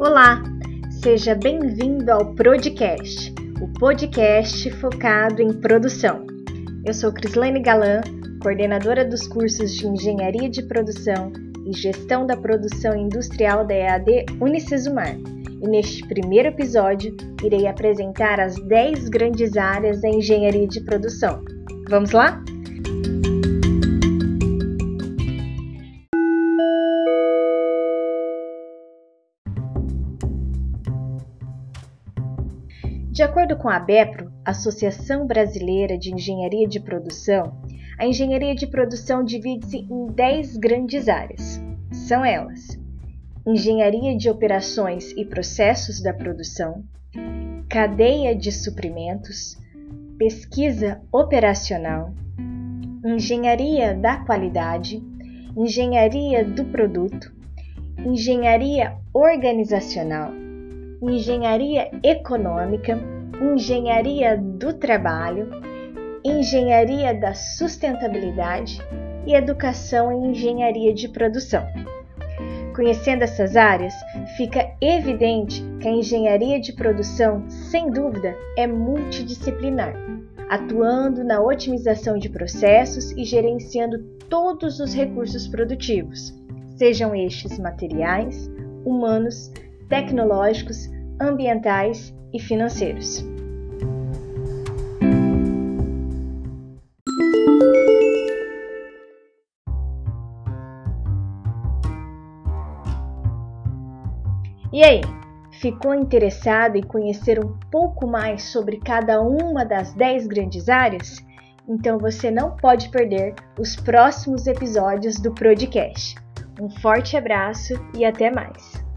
Olá, seja bem-vindo ao Podcast, o podcast focado em produção. Eu sou Crislane Galan, coordenadora dos cursos de Engenharia de Produção e Gestão da Produção Industrial da EAD Unicesumar. E neste primeiro episódio, irei apresentar as 10 grandes áreas da engenharia de produção. Vamos lá? De acordo com a BEPRO, Associação Brasileira de Engenharia de Produção, a engenharia de produção divide-se em 10 grandes áreas. São elas: engenharia de operações e processos da produção, cadeia de suprimentos, pesquisa operacional, engenharia da qualidade, engenharia do produto, engenharia organizacional engenharia econômica, engenharia do trabalho, engenharia da sustentabilidade e educação em engenharia de produção. Conhecendo essas áreas, fica evidente que a engenharia de produção, sem dúvida, é multidisciplinar, atuando na otimização de processos e gerenciando todos os recursos produtivos, sejam estes materiais, humanos, tecnológicos, ambientais e financeiros. E aí, ficou interessado em conhecer um pouco mais sobre cada uma das 10 grandes áreas? Então você não pode perder os próximos episódios do podcast. Um forte abraço e até mais!